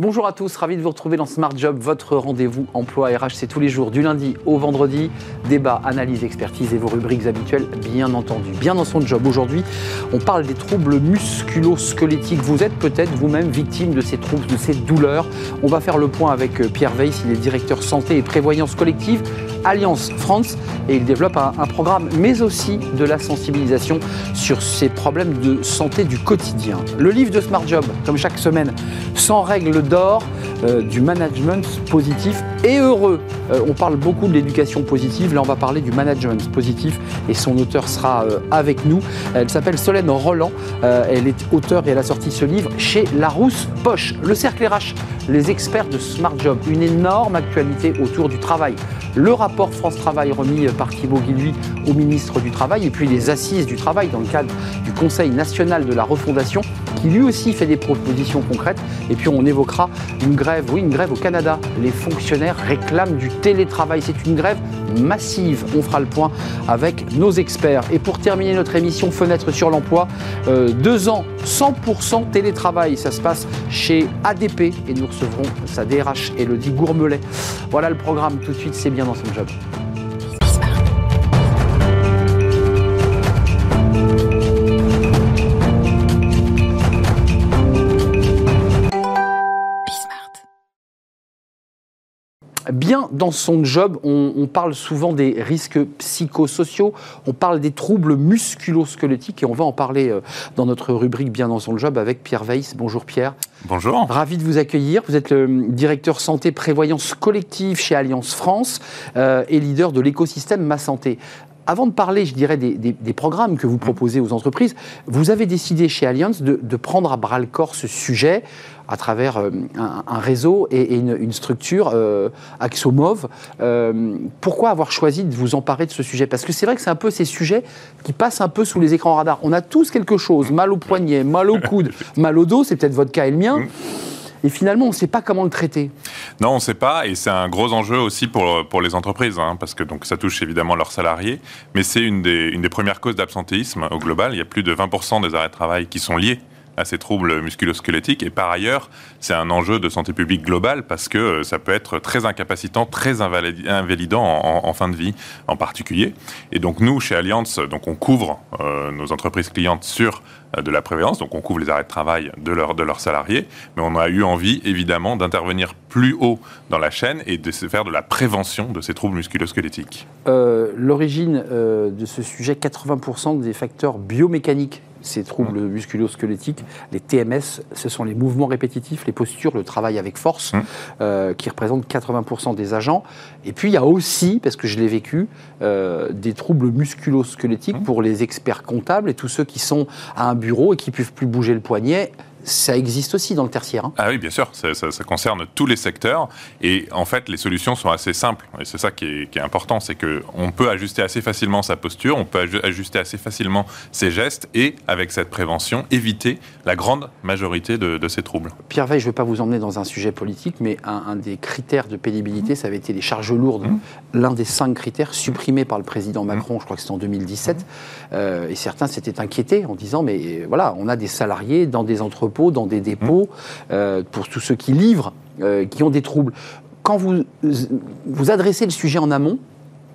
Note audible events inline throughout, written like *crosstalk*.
Bonjour à tous, ravi de vous retrouver dans Smart Job, votre rendez-vous emploi RH. C'est tous les jours, du lundi au vendredi. Débat, analyse, expertise et vos rubriques habituelles, bien entendu. Bien dans son job aujourd'hui, on parle des troubles musculo-squelettiques. Vous êtes peut-être vous-même victime de ces troubles, de ces douleurs. On va faire le point avec euh, Pierre Weiss, il est directeur santé et prévoyance collective Alliance France et il développe un, programme, mais aussi de la sensibilisation sur ces problèmes de santé du quotidien. Le livre de Smart Job, comme chaque semaine, sans règles d'or, euh, du management positif et heureux. Euh, on parle beaucoup de l'éducation positive, là on va parler du management positif et son auteur sera euh, avec nous. Elle s'appelle Solène Roland, elle est auteure et elle a sorti ce livre chez Larousse Poche. Le cercle RH, les experts de Smart Job, une énorme actualité autour du travail. Rapport France Travail remis par Thibaut Guilluy au ministre du Travail et puis les assises du travail dans le cadre du Conseil national de la refondation qui lui aussi fait des propositions concrètes. Et puis on évoquera une grève, oui, une grève au Canada. Les fonctionnaires réclament du télétravail. C'est une grève massive. On fera le point avec nos experts. Et pour terminer notre émission Fenêtre sur l'emploi, euh, deux ans, 100% télétravail. Ça se passe chez ADP et nous recevrons sa DRH Elodie Gourmelet. Voilà le programme tout de suite, c'est bien dans son job. başladı. Bien dans son job, on, parle souvent des risques psychosociaux, on parle des troubles musculo-squelettiques et on va en parler euh, dans notre rubrique Bien dans son job avec Pierre Weiss. Bonjour Pierre. Bonjour. Ravi de vous accueillir. Vous êtes le directeur santé prévoyance collective chez Alliance France euh, et leader de l'écosystème Ma Santé. Avant de parler, je dirais, des, programmes que vous proposez aux entreprises, vous avez décidé chez Alliance de, de prendre à bras le corps ce sujet à travers euh, un, réseau et, une, structure, euh, Axomov. Euh, pourquoi avoir choisi de vous emparer de ce sujet? Parce que c'est vrai que c'est un peu ces sujets qui passent un peu sous les écrans radars. On a tous quelque chose, mal au poignet, mal au coude, *laughs* mal au dos, c'est peut-être votre cas et le mien. Et finalement, on ne sait pas comment le traiter. Non, on ne sait pas, et c'est un gros enjeu aussi pour, pour les entreprises, hein, parce que donc, ça touche évidemment leurs salariés, mais c'est une des, une des premières causes d'absentéisme au global. Il y a plus de 20% des arrêts de travail qui sont liés à ces troubles musculosquelettiques. Et par ailleurs, c'est un enjeu de santé publique globale parce que euh, ça peut être très incapacitant, très invalidant en, fin de vie en particulier. Et donc nous, chez Allianz, donc on couvre euh, nos entreprises clientes sur euh, de la prévoyance, donc on couvre les arrêts de travail de, leur, de leurs salariés, mais on a eu envie évidemment d'intervenir plus haut dans la chaîne et de faire de la prévention de ces troubles musculosquelettiques. L'origine de ce sujet, 80% des facteurs biomécaniques ces troubles mmh. musculo-squelettiques, les TMS, ce sont les mouvements répétitifs, les postures, le travail avec force, mmh. euh, qui représentent 80% des agents. Et puis il y a aussi, parce que je l'ai vécu, euh, des troubles musculo-squelettiques mmh. pour les experts comptables et tous ceux qui sont à un bureau et qui ne peuvent plus bouger le poignet ça existe aussi dans le tertiaire. Hein. Ah oui, bien sûr, ça, concerne tous les secteurs. Et en fait, les solutions sont assez simples. Et c'est ça qui est, important, c'est qu'on peut ajuster assez facilement sa posture, on peut ajuster assez facilement ses gestes et, avec cette prévention, éviter la grande majorité de, ces troubles. Pierre Veil, je ne vais pas vous emmener dans un sujet politique, mais un, des critères de pénibilité, ça avait été les charges lourdes. Mmh. L'un des cinq critères supprimés par le président Macron, je crois que c'était en 2017. Mmh. Euh, et certains s'étaient inquiétés en disant, mais voilà, on a des salariés dans des entreprises dans des dépôts, euh, pour tous ceux qui livrent, euh, qui ont des troubles. Quand vous, vous adressez le sujet en amont,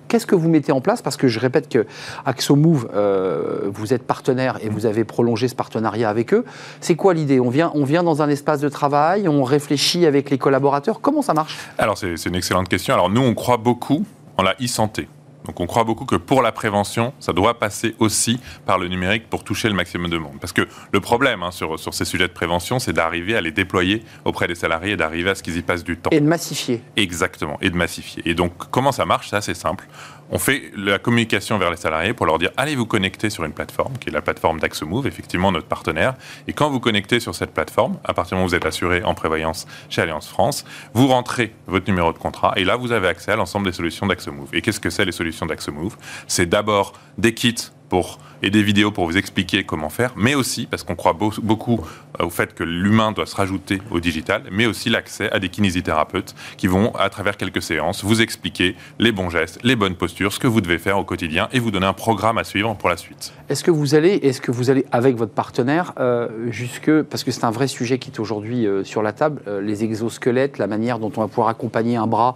Qu'est-ce que vous mettez en place? Parce que je répète que AxoMove, euh, vous êtes partenaire et vous avez prolongé ce partenariat avec eux. C'est quoi l'idée? On vient, on vient dans un espace de travail, on réfléchit avec les collaborateurs. Comment ça marche? Alors c'est une excellente question. Alors nous, on croit beaucoup en la e-santé. Donc on croit beaucoup que pour la prévention, ça doit passer aussi par le numérique pour toucher le maximum de monde. Parce que le problème hein, sur, sur ces sujets de prévention, c'est d'arriver à les déployer auprès des salariés et d'arriver à ce qu'ils y passent du temps. Et de massifier. Exactement, et de massifier. Et donc comment ça marche? Ça c'est simple on fait la communication vers les salariés pour leur dire allez vous connecter sur une plateforme qui est la plateforme d'AxeMove, effectivement notre partenaire. Et quand vous connectez sur cette plateforme, à partir du vous êtes assuré en prévoyance chez Alliance France, vous rentrez votre numéro de contrat et là vous avez accès à l'ensemble des solutions d'AxeMove. Et qu'est-ce que c'est les solutions d'AxeMove C'est d'abord des kits pour et des vidéos pour vous expliquer comment faire, mais aussi parce qu'on croit beaucoup euh, au fait que l'humain doit se rajouter au digital, mais aussi l'accès à des kinésithérapeutes qui vont, à travers quelques séances, vous expliquer les bons gestes, les bonnes postures, ce que vous devez faire au quotidien et vous donner un programme à suivre pour la suite. Est-ce que vous allez, est-ce que vous allez avec votre partenaire euh, jusque, parce que c'est un vrai sujet qui est aujourd'hui euh, sur la table, les exosquelettes, la manière dont on va pouvoir accompagner un bras,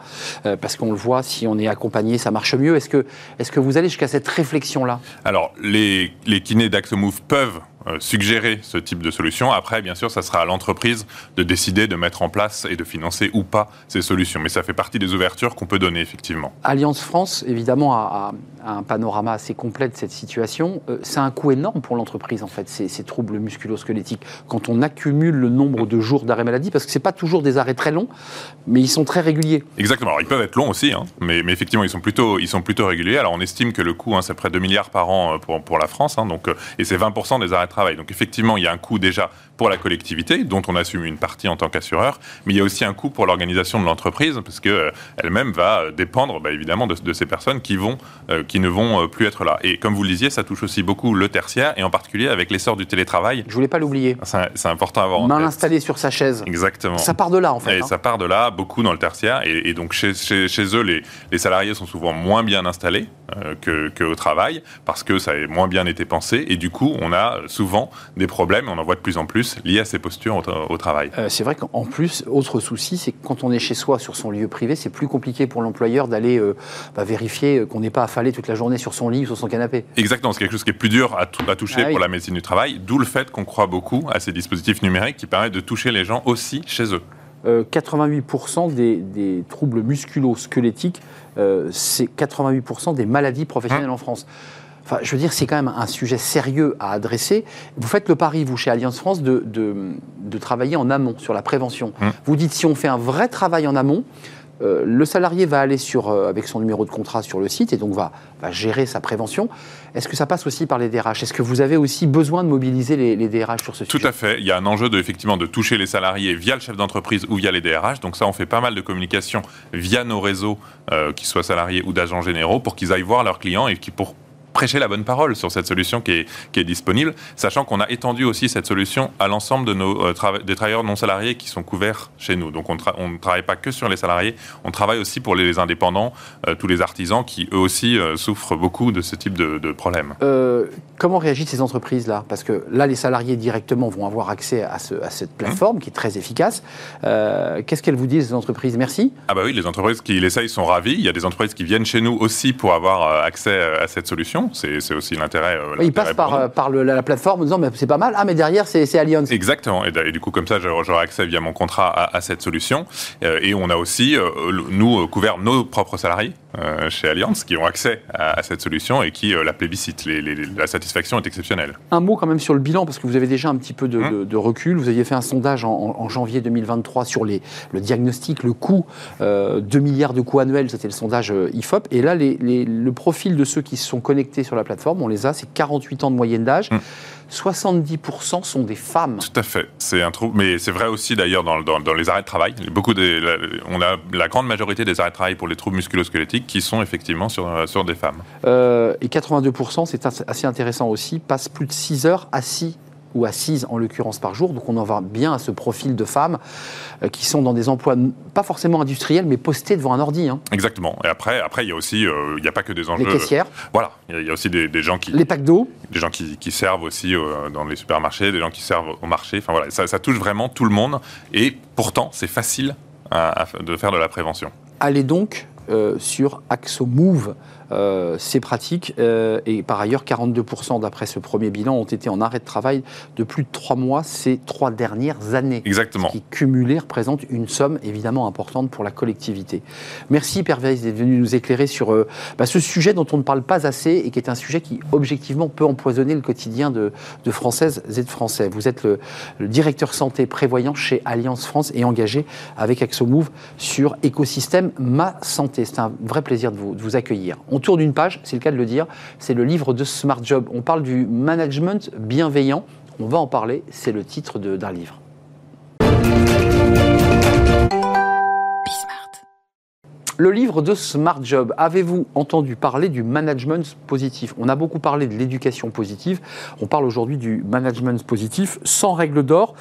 parce qu'on le voit, si on est accompagné, ça marche mieux. Est-ce que, est-ce que vous allez jusqu'à cette réflexion-là? Alors, les, les kinés d'Axomove peuvent suggérer ce type de solution. Après, bien sûr, ça sera à l'entreprise de décider de mettre en place et de financer ou pas ces solutions. Mais ça fait partie des ouvertures qu'on peut donner, effectivement. Alliance France, évidemment, a, un panorama assez complet de cette situation. Euh, c'est un coût énorme pour l'entreprise, en fait, ces, ces troubles musculo-squelettiques. Quand on accumule le nombre de jours d'arrêt maladie, parce que ce n'est pas toujours des arrêts très longs, mais ils sont très réguliers. Exactement. Alors, ils peuvent être longs aussi, hein, mais, mais, effectivement, ils sont, plutôt, ils sont plutôt réguliers. Alors, on estime que le coût, hein, c'est près de 2 milliards par an euh, pour, pour la France, hein, donc, et c'est 20% des arrêts Donc effectivement, il y a un coût déjà pour la collectivité, dont on assume une partie en tant qu'assureur, mais il y a aussi un coût pour l'organisation de l'entreprise, parce qu'elle euh, même va dépendre bah, évidemment de, ces personnes qui, vont, euh, qui ne vont euh, plus être là. Et comme vous le disiez, ça touche aussi beaucoup le tertiaire, et en particulier avec l'essor du télétravail. Je voulais pas l'oublier. C'est important à avoir Main installée sur sa chaise. Exactement. Ça part de là, en fait. Et hein. ça part de là, beaucoup dans le tertiaire, et, donc chez, chez, eux, les, les, salariés sont souvent moins bien installés qu'au travail, parce que ça a moins bien été pensé, et du coup, on a souvent des problèmes, on en voit de plus en plus, liés à ces postures au, travail. Euh, c'est vrai qu'en plus, autre souci, c'est que quand on est chez soi, sur son lieu privé, c'est plus compliqué pour l'employeur d'aller euh, bah, vérifier euh, qu'on n'est pas affalé toute la journée sur son lit ou sur son canapé. Exactement, c'est quelque chose qui est plus dur à, à toucher ah pour la médecine du travail, d'où le fait qu'on croit beaucoup à ces dispositifs numériques qui permettent de toucher les gens aussi chez eux. 88% des, troubles musculo-squelettiques, c'est 88% des maladies professionnelles hein en France je veux dire, c'est quand même un sujet sérieux à adresser. Vous faites le pari, vous, chez Alliance France, de, de, travailler en amont, sur la prévention. Hum. Vous dites, si on fait un vrai travail en amont, euh, le salarié va aller sur, euh, avec son numéro de contrat sur le site et donc va, va gérer sa prévention. Est-ce que ça passe aussi par les DRH Est-ce que vous avez aussi besoin de mobiliser les, les, DRH sur ce sujet? Tout à fait. Il y a un enjeu de, effectivement de toucher les salariés via le chef d'entreprise ou via les DRH. Donc ça, on fait pas mal de communication via nos réseaux, euh, qu'ils soient salariés ou d'agents généraux, pour qu'ils aillent voir leurs clients et qui pour prêcher la bonne parole sur cette solution qui est, qui est disponible, sachant qu'on a étendu aussi cette solution à l'ensemble de nos euh, des travailleurs non salariés qui sont couverts chez nous. Donc on, ne travaille pas que sur les salariés, on travaille aussi pour les indépendants, euh, tous les artisans qui eux aussi euh, souffrent beaucoup de ce type de, de problèmes. comment réagissent ces entreprises-là? Parce que là, les salariés directement vont avoir accès à, ce, à cette plateforme qui est très efficace. Qu'est-ce qu'elles vous disent, ces entreprises? Merci Ah bah oui, les entreprises qui l'essayent sont ravies. Il y a des entreprises qui viennent chez nous aussi pour avoir accès à cette solution. C'est aussi l'intérêt. Euh, il passe par, euh, la, plateforme en disant mais c'est pas mal. Ah mais derrière c'est Allianz. Exactement. Et, du coup comme ça j'aurai accès via mon contrat à, cette solution. Euh, et on a aussi nous couvert nos propres salariés. Chez Allianz qui ont accès à, cette solution et qui la plébiscitent. la satisfaction est exceptionnelle. Un mot quand même sur le bilan, parce que vous avez déjà un petit peu de, hum. recul. Vous aviez fait un sondage en, janvier 2023 sur les, le diagnostic, le coût, 2 milliards de coûts annuels, c'était le sondage IFOP. Et là, le profil de ceux qui se sont connectés sur la plateforme, on les a, c'est 48 ans de moyenne d'âge. 70% mm. sont des femmes. Tout à fait. C'est un trou, mais c'est vrai aussi d'ailleurs dans, dans, les arrêts de travail. Beaucoup des, on a la grande majorité des arrêts de travail pour les troubles musculosquelettiques qui sont effectivement sur, sur des femmes. Euh, et 82%, c'est assez intéressant aussi, passent plus de 6 heures assis ou assises en l'occurrence par jour. Donc on en va bien à ce profil de femmes euh, qui sont dans des emplois pas forcément industriels, mais postés devant un ordi. Hein. Exactement. Et après, après il y a aussi, euh, il n'y a pas que des enjeux. Les caissières. voilà, il y, a aussi des, gens qui. Les packs d'eau. Des gens qui, servent aussi euh, dans les supermarchés, des gens qui servent au marché. Enfin voilà, ça, touche vraiment tout le monde. Et pourtant, c'est facile de faire de la prévention. Allez donc sur AxoMove euh, c'est pratique. Euh, et par ailleurs, 42% d'après ce premier bilan ont été en arrêt de travail de plus de trois mois ces trois dernières années. Exactement. Ce qui cumulé représente une somme évidemment importante pour la collectivité. Merci Père Weiss d'être venu nous éclairer sur euh, bah, ce sujet dont on ne parle pas assez et qui est un sujet qui objectivement peut empoisonner le quotidien de, Françaises et de Français. Vous êtes le, directeur santé prévoyant chez Alliance France et engagé avec AxoMove sur écosystème Ma Santé. C'est un vrai plaisir de vous, de vous accueillir. On autour d'une page, c'est le cas de le dire, c'est le livre de Smart Job. On parle du management bienveillant. On va en parler, c'est le titre d'un livre. Le livre de Smart Job, avez-vous entendu parler du management positif? On a beaucoup parlé de l'éducation positive, on parle aujourd'hui du management positif sans règle d'or,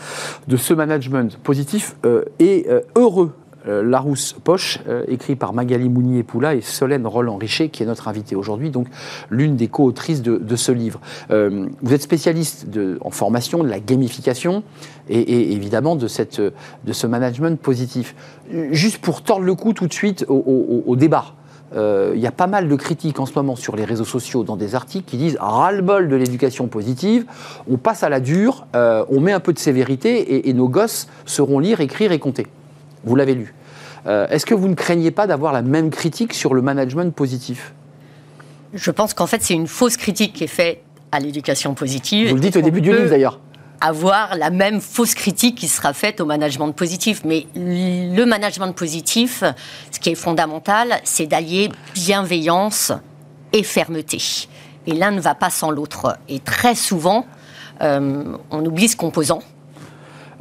de ce management positif euh, et euh, heureux Larousse Poche, euh, écrit par Magali Mounier-Poula et Solène Roland-Richer, qui est notre invitée aujourd'hui, donc l'une des co-autrices de, ce livre. Euh, vous êtes spécialiste en formation, de la gamification et, évidemment de, cette, de ce management positif. Juste pour tordre le cou tout de suite au, débat. Il y a pas mal de critiques en ce moment sur les réseaux sociaux dans des articles qui disent ras-le-bol de l'éducation positive, on passe à la dure, on met un peu de sévérité et, et nos gosses sauront lire, écrire et compter. Vous l'avez lu? Euh, est-ce que vous ne craignez pas d'avoir la même critique sur le management positif? Je pense qu'en fait, c'est une fausse critique qui est faite à l'éducation positive. Vous le dites au début du livre d'ailleurs avoir la même fausse critique qui sera faite au management positif. Mais le management positif, ce qui est fondamental, c'est d'allier bienveillance et fermeté. Et l'un ne va pas sans l'autre. Et très souvent, euh, on oublie ce composant.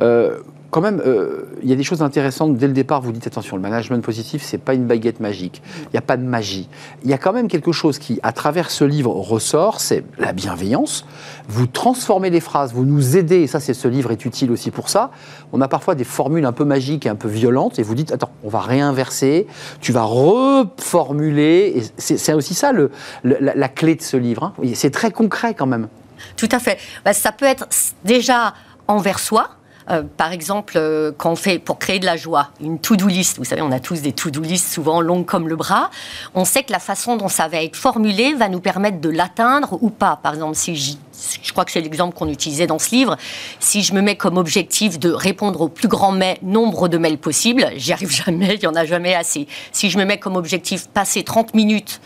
Euh, quand même, euh, il y a des choses intéressantes. Dès le départ, vous dites attention, le management positif, c'est pas une baguette magique. Il n'y a pas de magie. Il y a quand même quelque chose qui, à travers ce livre, ressort, c'est la bienveillance. Vous transformez les phrases, vous nous aidez, et ça, c'est ce livre est utile aussi pour ça. On a parfois des formules un peu magiques et un peu violentes, et vous dites attends, on va réinverser, tu vas reformuler. C'est aussi ça le, la, clé de ce livre. Hein. C'est très concret quand même. Tout à fait. Bah, ça peut être déjà envers soi euh, par exemple, euh, quand on fait, pour créer de la joie, une to-do list, vous savez, on a tous des to-do list souvent longues comme le bras, on sait que la façon dont ça va être formulé va nous permettre de l'atteindre ou pas. Par exemple, si je crois que c'est l'exemple qu'on utilisait dans ce livre. Si je me mets comme objectif de répondre au plus grand nombre de mails possible, j'y arrive *laughs* jamais, il n'y en a jamais assez. Si je me mets comme objectif passer 30 minutes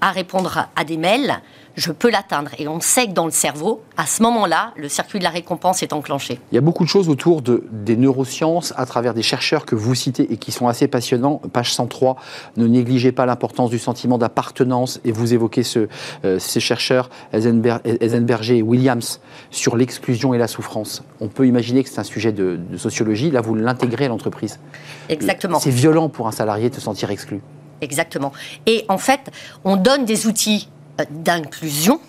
à répondre à des mails, je peux l'atteindre. Et on sait que dans le cerveau, à ce moment-là, le circuit de la récompense est enclenché. Il y a beaucoup de choses autour de, des neurosciences à travers des chercheurs que vous citez et qui sont assez passionnants. Page 103, ne négligez pas l'importance du sentiment d'appartenance. Et vous évoquez ce, euh, ces chercheurs, Eisenberger et Williams, sur l'exclusion et la souffrance. On peut imaginer que c'est un sujet de, de sociologie. Là, vous l'intégrez à l'entreprise. Exactement. C'est violent pour un salarié de se sentir exclu. Exactement. Et en fait, on donne des outils d'inclusion.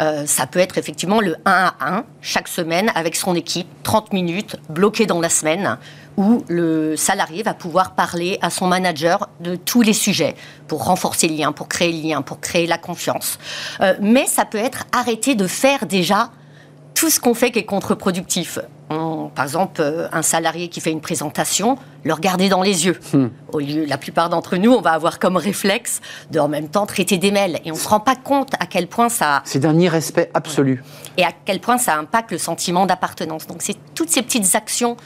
Euh, ça peut être effectivement le 1 à 1 chaque semaine avec son équipe, 30 minutes bloquées dans la semaine, où le salarié va pouvoir parler à son manager de tous les sujets pour renforcer le lien, pour créer le lien, pour créer la confiance. Euh, mais ça peut être arrêter de faire déjà tout ce qu'on fait qui est contre-productif. par exemple, euh, un salarié qui fait une présentation, le regarder dans les yeux. Hmm. Au lieu, la plupart d'entre nous, on va avoir comme réflexe de en même temps traiter des mails. Et on ne se rend pas compte à quel point ça... C'est d'un irrespect absolu. Et à quel point ça impacte le sentiment d'appartenance. Donc c'est toutes ces petites actions,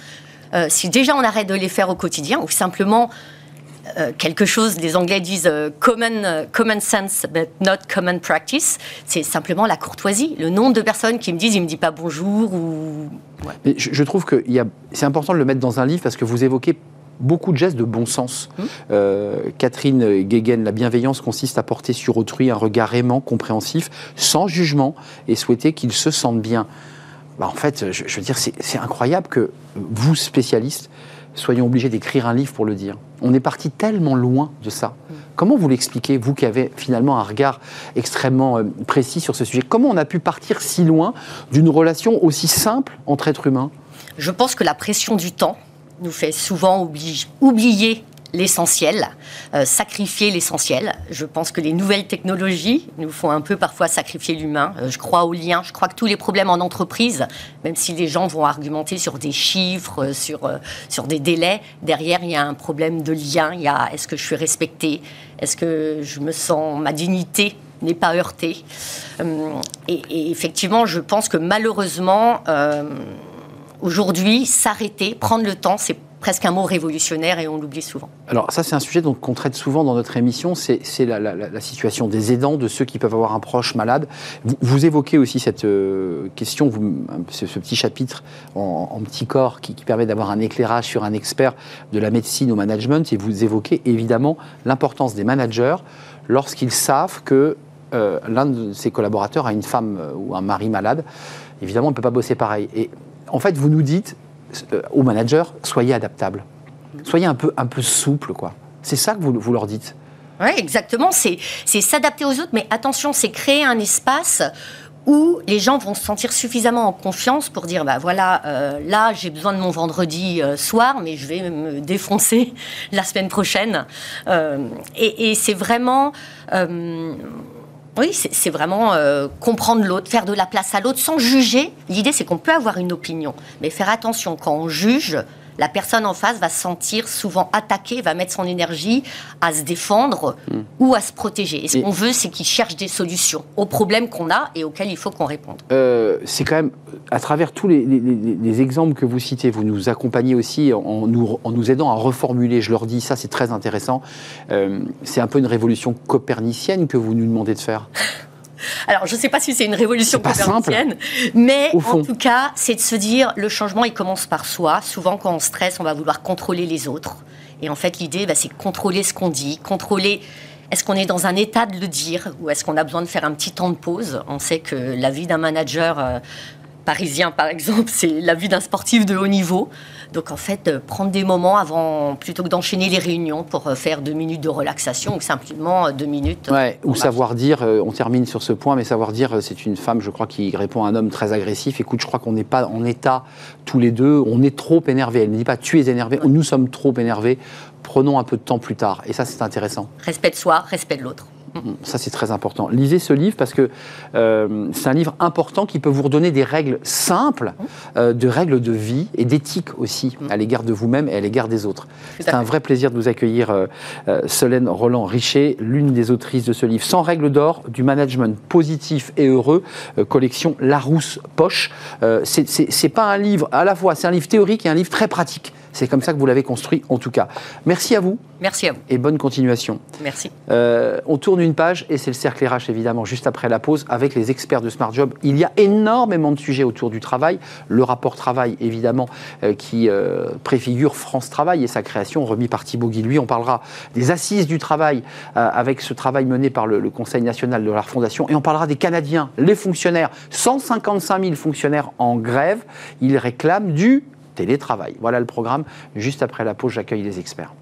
euh, si déjà on arrête de les faire au quotidien, ou simplement euh, quelque chose, les Anglais disent euh, common, euh, common sense, but not common practice. C'est simplement la courtoisie. Le nombre de personnes qui me disent, il me dit pas bonjour ou. Mais je, trouve que c'est important de le mettre dans un livre parce que vous évoquez beaucoup de gestes de bon sens. Mmh. Catherine Guéguen, la bienveillance consiste à porter sur autrui un regard aimant, compréhensif, sans jugement, et souhaiter qu'il se sente bien. Bah, en fait, je, je veux dire, c'est incroyable que vous, spécialistes, soyons obligés d'écrire un livre pour le dire. On est parti tellement loin de ça. Mm. Comment vous l'expliquez, vous qui avez finalement un regard extrêmement euh, précis sur ce sujet? Comment on a pu partir si loin d'une relation aussi simple entre êtres humains? Je pense que la pression du temps nous fait souvent oublier l'essentiel, euh, sacrifier l'essentiel. Je pense que les nouvelles technologies nous font un peu parfois sacrifier l'humain. Euh, je crois au lien. Je crois que tous les problèmes en entreprise, même si les gens vont argumenter sur des chiffres, euh, sur, sur des délais, derrière, il y a un problème de lien. Il y a est-ce que je suis respecté Est-ce que je me sens ma dignité n'est pas heurtée? Et, effectivement, je pense que malheureusement, aujourd'hui, s'arrêter, prendre le temps, c'est presque un mot révolutionnaire et on l'oublie souvent. Alors ça c'est un sujet qu'on traite souvent dans notre émission, c'est la, situation des aidants, de ceux qui peuvent avoir un proche malade. Vous, évoquez aussi cette euh, question, ce, petit chapitre en, petit corps qui, permet d'avoir un éclairage sur un expert de la médecine au management et vous évoquez évidemment l'importance des managers lorsqu'ils savent que euh, l'un de ses collaborateurs a une femme euh, ou un mari malade. Évidemment, on ne peut pas bosser pareil. Et en fait, vous nous dites, aux managers, soyez adaptables. Soyez un peu, un peu souple, quoi. C'est ça que vous, vous leur dites Oui, exactement. C'est s'adapter aux autres, mais attention, c'est créer un espace où les gens vont se sentir suffisamment en confiance pour dire bah voilà euh, là j'ai besoin de mon vendredi euh, soir mais je vais me défoncer *laughs* la semaine prochaine euh, et, c'est vraiment oui, c'est vraiment comprendre l'autre, faire de la place à l'autre sans juger. L'idée, c'est qu'on peut avoir une opinion, mais faire attention quand on juge, la personne en face va se sentir souvent attaquée, va mettre son énergie à se défendre hmm. ou à se protéger. Et ce qu'on veut, c'est qu'il cherche des solutions aux problèmes qu'on a et auxquels il faut qu'on réponde. Euh, c'est quand même, à travers tous les, exemples que vous citez, vous nous accompagnez aussi en nous, en nous aidant à reformuler. Je leur dis, ça c'est très intéressant. Euh, c'est un peu une révolution copernicienne que vous nous demandez de faire. *laughs* Alors, je ne sais pas si c'est une révolution copernicienne, mais en tout cas, c'est de se dire le changement, il commence par soi. Souvent, quand on stresse, on va vouloir contrôler les autres. Et en fait, l'idée, bah, c'est contrôler ce qu'on dit, contrôler est-ce qu'on est dans un état de le dire ou est-ce qu'on a besoin de faire un petit temps de pause? On sait que la vie d'un manager euh, parisien, par exemple, *laughs* c'est la vie d'un sportif de haut niveau. Donc en fait, euh, prendre des moments avant, plutôt que d'enchaîner les réunions pour euh, faire deux minutes de relaxation ou simplement euh, deux minutes. Ouais, ou savoir dire, on termine sur ce point, mais savoir dire, c'est une femme, je crois, qui répond à un homme très agressif. Écoute, je crois qu'on n'est pas en état tous les deux, on est trop énervé. Elle ne dit pas tu es énervé, nous sommes trop énervés. Prenons un peu de temps plus tard. Et ça, c'est intéressant. Respect de soi, respect de l'autre. Mm, ça, c'est très important. Lisez ce livre parce que euh, c'est un livre important qui peut vous redonner des règles simples, euh, de règles de vie et d'éthique aussi à l'égard de vous-même et à l'égard des autres. C'est un vrai plaisir de vous accueillir, euh, Solène Roland-Richer, l'une des autrices de ce livre. Sans règles d'or, du management positif et heureux, collection Larousse Poche. c'est pas un livre, à la fois, c'est un livre théorique et un livre très pratique. C'est comme ça que vous l'avez construit, en tout cas. Merci à vous. Merci à vous. Et bonne continuation. Merci. Euh, on tourne une page et c'est le cercle RH, évidemment, juste après la pause, avec les experts de Smart Job. Il y a énormément de sujets autour du travail. Le rapport travail, évidemment, euh, qui euh, préfigure France Travail et sa création, remis par Thibaut Guilluy. On parlera des assises du travail avec ce travail mené par le, le, Conseil national de la Fondation. Et on parlera des Canadiens, les fonctionnaires, 155 000 fonctionnaires en grève. Ils réclament du télétravail. Voilà le programme. Juste après la pause, j'accueille les experts.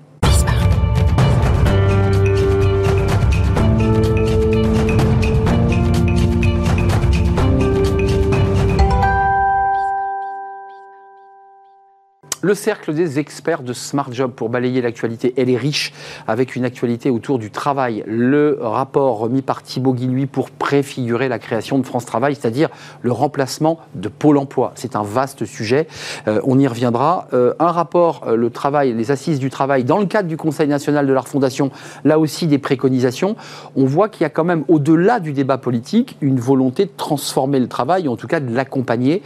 Le cercle des experts de Smart Job pour balayer l'actualité, elle est riche avec une actualité autour du travail. Le rapport remis par Thibaut Guilluy pour préfigurer la création de France Travail, c'est-à-dire le remplacement de Pôle emploi. C'est un vaste sujet, euh, on y reviendra. Euh, un rapport, euh, le travail, les assises du travail, dans le cadre du Conseil national de la refondation, là aussi des préconisations. On voit qu'il y a quand même, au-delà du débat politique, une volonté de transformer le travail, en tout cas de l'accompagner.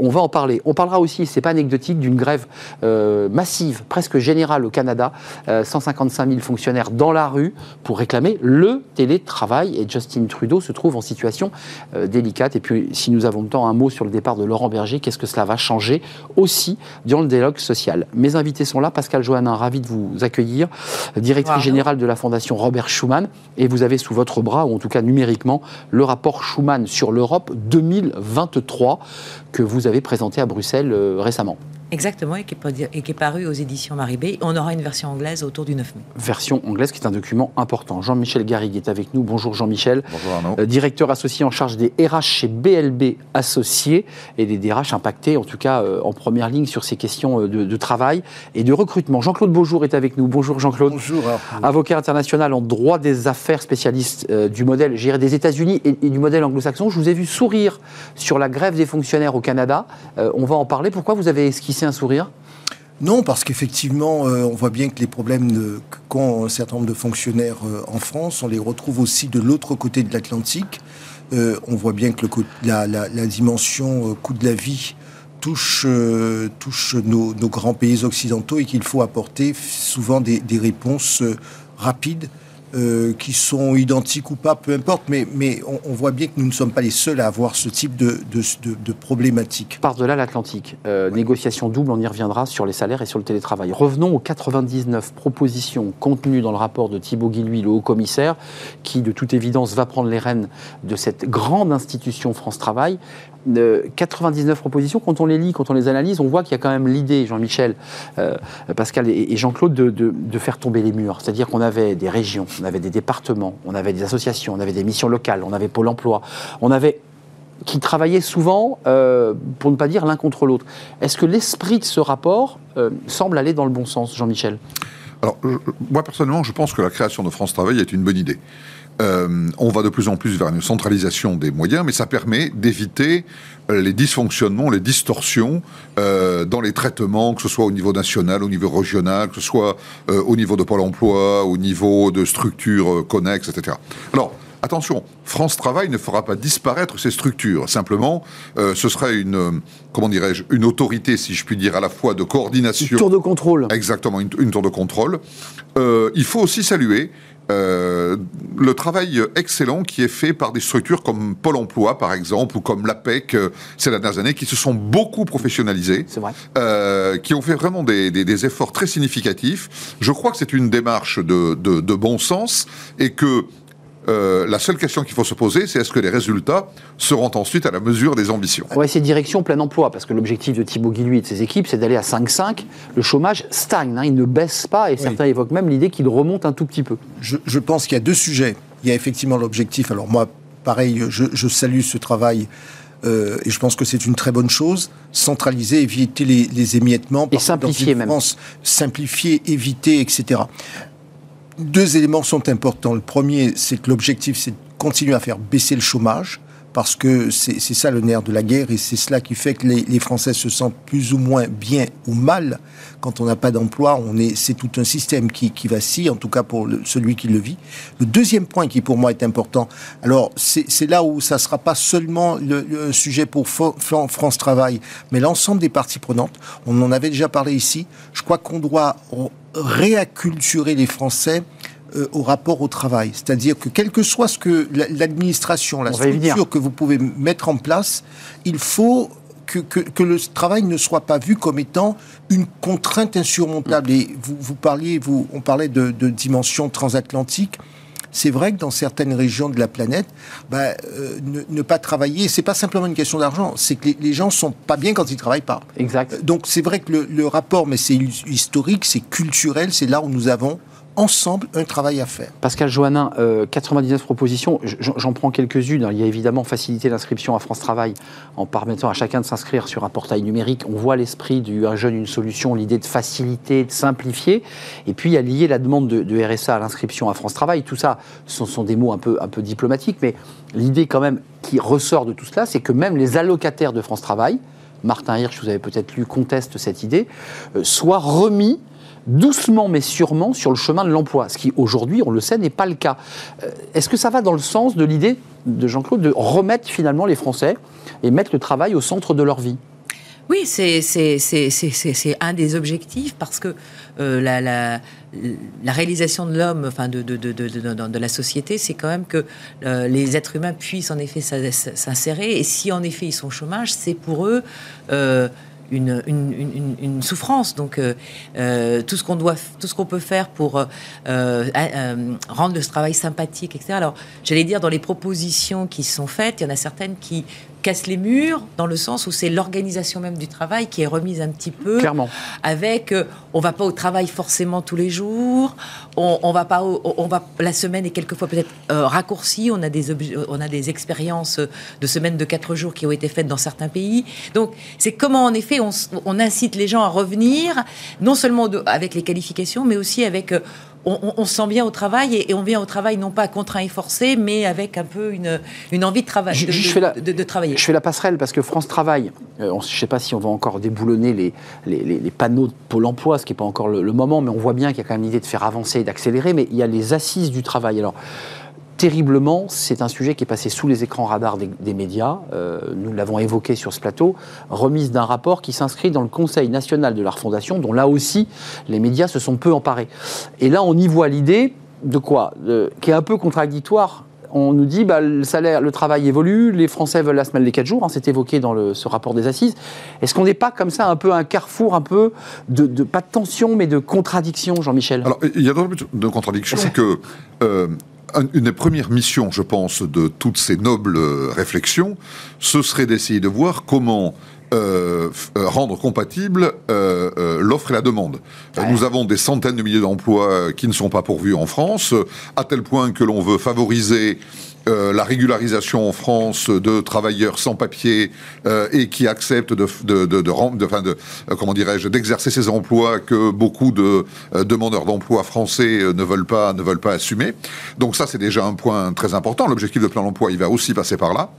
on va en parler. On parlera aussi, c'est pas anecdotique, d'une grève euh, massive, presque générale au Canada, 155 euh, 000 fonctionnaires dans la rue pour réclamer le télétravail. Et Justin Trudeau se trouve en situation euh, délicate. Et puis, si nous avons le temps, un mot sur le départ de Laurent Berger. Qu'est-ce que cela va changer aussi dans le dialogue social? Mes invités sont là. Pascal Johannin, ravi de vous accueillir, directrice générale de la Fondation Robert Schuman. Et vous avez sous votre bras, ou en tout cas numériquement, le rapport Schuman sur l'Europe 2023 que vous avez présenté à Bruxelles récemment. Exactement, et qui, est, paru aux éditions Maribé. On aura une version anglaise autour du 9 mai. Version anglaise qui est un document important. Jean-Michel Garrigue est avec nous. Bonjour Jean-Michel. Bonjour Arnaud. Euh, directeur associé en charge des RH chez BLB Associés et des DRH impactés, en tout cas euh, en première ligne sur ces questions euh, de, travail et de recrutement. Jean-Claude Beaujour est avec nous. Bonjour Jean-Claude. Bonjour. Avocat international en droit des affaires, spécialiste du modèle géré des États-Unis et, et, du modèle anglo-saxon. Je vous ai vu sourire sur la grève des fonctionnaires au Canada. on va en parler. Pourquoi vous avez esquissé non, parce qu'effectivement, euh, on voit bien que les problèmes qu'ont un certain nombre de fonctionnaires euh, en France, on les retrouve aussi de l'autre côté de l'Atlantique. Euh, on voit bien que la, dimension coût de la vie touche, nos, grands pays occidentaux et qu'il faut apporter souvent des réponses rapides euh, qui sont identiques ou pas, peu importe, mais, mais on, on voit bien que nous ne sommes pas les seuls à avoir ce type de, de, de, de problématique. Par-delà l'Atlantique, euh, négociation double, on y reviendra sur les salaires et sur le télétravail. Revenons aux 99 propositions contenues dans le rapport de Thibaut Guilluy, le haut-commissaire, qui de toute évidence va prendre les rênes de cette grande institution France Travail. Euh, 99 propositions, quand on les lit, quand on les analyse, on voit qu'il y a quand même l'idée, Jean-Michel, euh, Pascal et, Jean-Claude, de, faire tomber les murs. C'est-à-dire qu'on avait des régions, on avait des départements, on avait des associations, on avait des missions locales, on avait Pôle emploi, on avait qui travaillaient souvent, euh, pour ne pas dire l'un contre l'autre. Est-ce que l'esprit de ce rapport euh, semble aller dans le bon sens, Jean-Michel? Alors, moi personnellement, je pense que la création de France Travail est une bonne idée. Euh, on va de plus en plus vers une centralisation des moyens, mais ça permet d'éviter euh, les dysfonctionnements, les distorsions euh, dans les traitements, que ce soit au niveau national, au niveau régional, que ce soit euh, au niveau de Pôle Emploi, au niveau de structures connexes, etc. Alors, attention, France Travail ne fera pas disparaître ces structures. Simplement, euh, ce sera une, euh, comment dirais-je, une autorité, si je puis dire, à la fois de coordination. Tour de contrôle. Exactement, une, une tour de contrôle. Euh, il faut aussi saluer euh, le travail excellent qui est fait par des structures comme Pôle Emploi, par exemple, ou comme l'APEC euh, ces dernières années, qui se sont beaucoup professionnalisées, euh, qui ont fait vraiment des, des- des efforts très significatifs. Je crois que c'est une démarche de, de- de bon sens et que euh, la seule question qu'il faut se poser, c'est est-ce que les résultats seront ensuite à la mesure des ambitions? On va essayer direction plein emploi, parce que l'objectif de Thibaut Guilluy et de ses équipes, c'est d'aller à 5,5. Le chômage stagne, hein, il ne baisse pas, et certains évoquent même l'idée qu'il remonte un tout petit peu. Je, je pense qu'il y a deux sujets. Il y a effectivement l'objectif. Alors moi, pareil, je, je salue ce travail. euh, et je pense que c'est une très bonne chose. Centraliser, éviter les, les émiettements. Dans simplifier une même. France, simplifier, éviter, etc. Deux éléments sont importants. Le premier, c'est que l'objectif, c'est de continuer à faire baisser le chômage. Parce que c'est ça le nerf de la guerre et c'est cela qui fait que les, Français se sentent plus ou moins bien ou mal quand on n'a pas d'emploi. Est, c'est tout un système qui, qui vacille, en tout cas pour celui qui le vit. Le deuxième point qui pour moi est important, alors c'est là où ça sera pas seulement le, le sujet pour France Travail, mais l'ensemble des parties prenantes. On en avait déjà parlé ici. Je crois qu'on doit réacculturer les Français euh, au rapport au travail. C'est-à-dire que quel que soit ce que la- l'administration, la structure que vous pouvez mettre en place, il faut que, que- que le travail ne soit pas vu comme étant une contrainte insurmontable. Et vous, vous parliez, vous, on parlait de, de dimension transatlantique. C'est vrai que dans certaines régions de la planète, bah, euh, ne, ne pas travailler, c'est pas simplement une question d'argent, c'est que les, les gens sont pas bien quand ils travaillent pas. Exact. Donc c'est vrai que le, le rapport, mais c'est historique, c'est culturel, c'est là où nous avons ensemble un travail à faire. Pascal Joannin, euh, 99 propositions, J- j'en prends quelques-unes. hein. Il y a évidemment faciliter l'inscription à France Travail en permettant à chacun de s'inscrire sur un portail numérique. On voit l'esprit du un jeune, une solution, l'idée de faciliter, de simplifier. Et puis il y a lié la demande de, RSA à l'inscription à France Travail. Tout ça, ce sont, sont des mots un peu, un peu diplomatiques, mais l'idée quand même qui ressort de tout cela, c'est que même les allocataires de France Travail, Martin Hirsch, vous avez peut-être lu, conteste cette idée, euh, soient remis doucement mais sûrement sur le chemin de l'emploi, ce qui aujourd'hui, on le sait, n'est pas le cas. Euh, Est-ce que ça va dans le sens de l'idée de Jean-Claude de remettre finalement les Français et mettre le travail au centre de leur vie? Oui, c'est un des objectifs parce que euh, la, réalisation de l'homme, enfin de, la société, c'est quand même que euh, les êtres humains puissent en effet s'in- s'insérer. Et si en effet ils sont au chômage, c'est pour eux une, une, une- souffrance. Donc euh, euh, tout ce qu'on doit, tout ce qu'on peut faire pour euh, rendre le travail sympathique, etc. Alors j'allais dire dans les propositions qui sont faites, il y en a certaines qui cassent les murs dans le sens où c'est l'organisation même du travail qui est remise un petit peu Clairement. avec euh, on va pas au travail forcément tous les jours on, on va pas au- on va la semaine est quelquefois peut-être euh, raccourcie on a des on a des expériences de semaines de quatre jours qui ont été faites dans certains pays donc c'est comment en effet on, incite les gens à revenir non seulement de- avec les qualifications mais aussi avec euh, on, on- on se sent bien au travail et, et on vient au travail non pas contraint et forcé mais avec un peu une, une envie de travail Je- de, je de- fais la- de- de travailler Je fais la passerelle parce que France Travail, euh, on- je ne sais pas si on va encore déboulonner les, les- les- les panneaux de Pôle emploi, ce qui n'est pas encore le, le moment, mais on voit bien qu'il y a quand même l'idée de faire avancer et d'accélérer, mais il y a les assises du travail. Alors, terriblement, c'est un sujet qui est passé sous les écrans radars des, des médias, euh, nous l'avons évoqué sur ce plateau, remise d'un rapport qui s'inscrit dans le Conseil national de la refondation, dont là aussi les médias se sont peu emparés. Et là, on y voit l'idée de quoi? De- Qui est un peu contradictoire. On nous dit bah, le salaire, le travail évolue, les Français veulent la semaine des 4 jours, hein, c'est évoqué dans le- ce rapport des assises. Est-ce qu'on n'est pas comme ça un peu un carrefour, un peu de, de- pas de tension, mais de contradiction, Jean-Michel? Alors, il y a d'autant plus de contradictions *laughs* que euh, une des premières missions, je pense, de toutes ces nobles euh, réflexions, ce serait d'essayer de voir comment euh, euh, rendre compatible euh, euh, l'offre et la demande. Nous avons des centaines de milliers d'emplois qui ne sont pas pourvus en France, à tel point que l'on veut favoriser euh, la régularisation en France de travailleurs sans papier euh, et qui acceptent de, de, de, de, de- de euh, comment dirais-je d'exercer ces emplois que beaucoup de euh, demandeurs d'emploi français ne veulent pas ne veulent pas assumer. Donc ça c'est déjà un point très important. L'objectif de plan d'emploi il va aussi passer par là.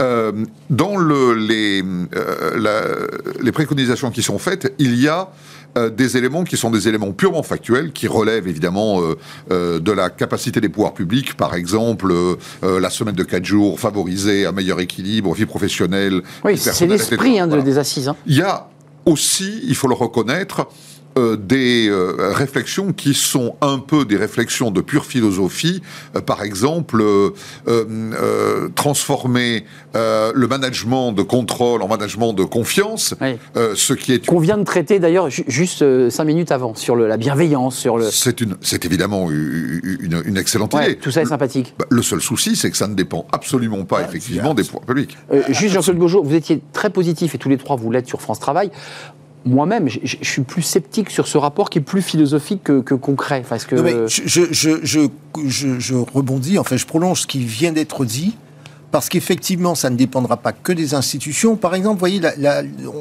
Euh, dans le, les, euh, la- les préconisations qui sont faites, il y a euh, des éléments qui sont des éléments purement factuels, qui relèvent évidemment euh, euh, de la capacité des pouvoirs publics, par exemple la semaine de 4 jours, favoriser un meilleur équilibre, vie professionnelle. Oui, c'est l'esprit hein, Voilà. des assises. hein. Il y a aussi, il faut le reconnaître, euh, des euh, réflexions qui sont un peu des réflexions de pure philosophie. Euh, par exemple, transformer le management de contrôle en management de confiance, Oui. ce qui est Qu'on vient de traiter d'ailleurs ju- juste cinq minutes avant, sur le- la bienveillance, sur le. c'est une, c'est évidemment une, une excellente Ouais, idée. tout ça est sympathique. Bah, le seul souci, c'est que ça ne dépend absolument pas, effectivement, des pouvoirs publics. Juste Jean-Claude Gaujo, vous étiez très positif et tous les trois vous l'êtes sur France Travail. Moi-même, je suis plus sceptique sur ce rapport qui est plus philosophique que, concret. Parce que je- je rebondis, enfin je prolonge ce qui vient d'être dit, parce qu'effectivement, ça ne dépendra pas que des institutions. Par exemple, vous voyez,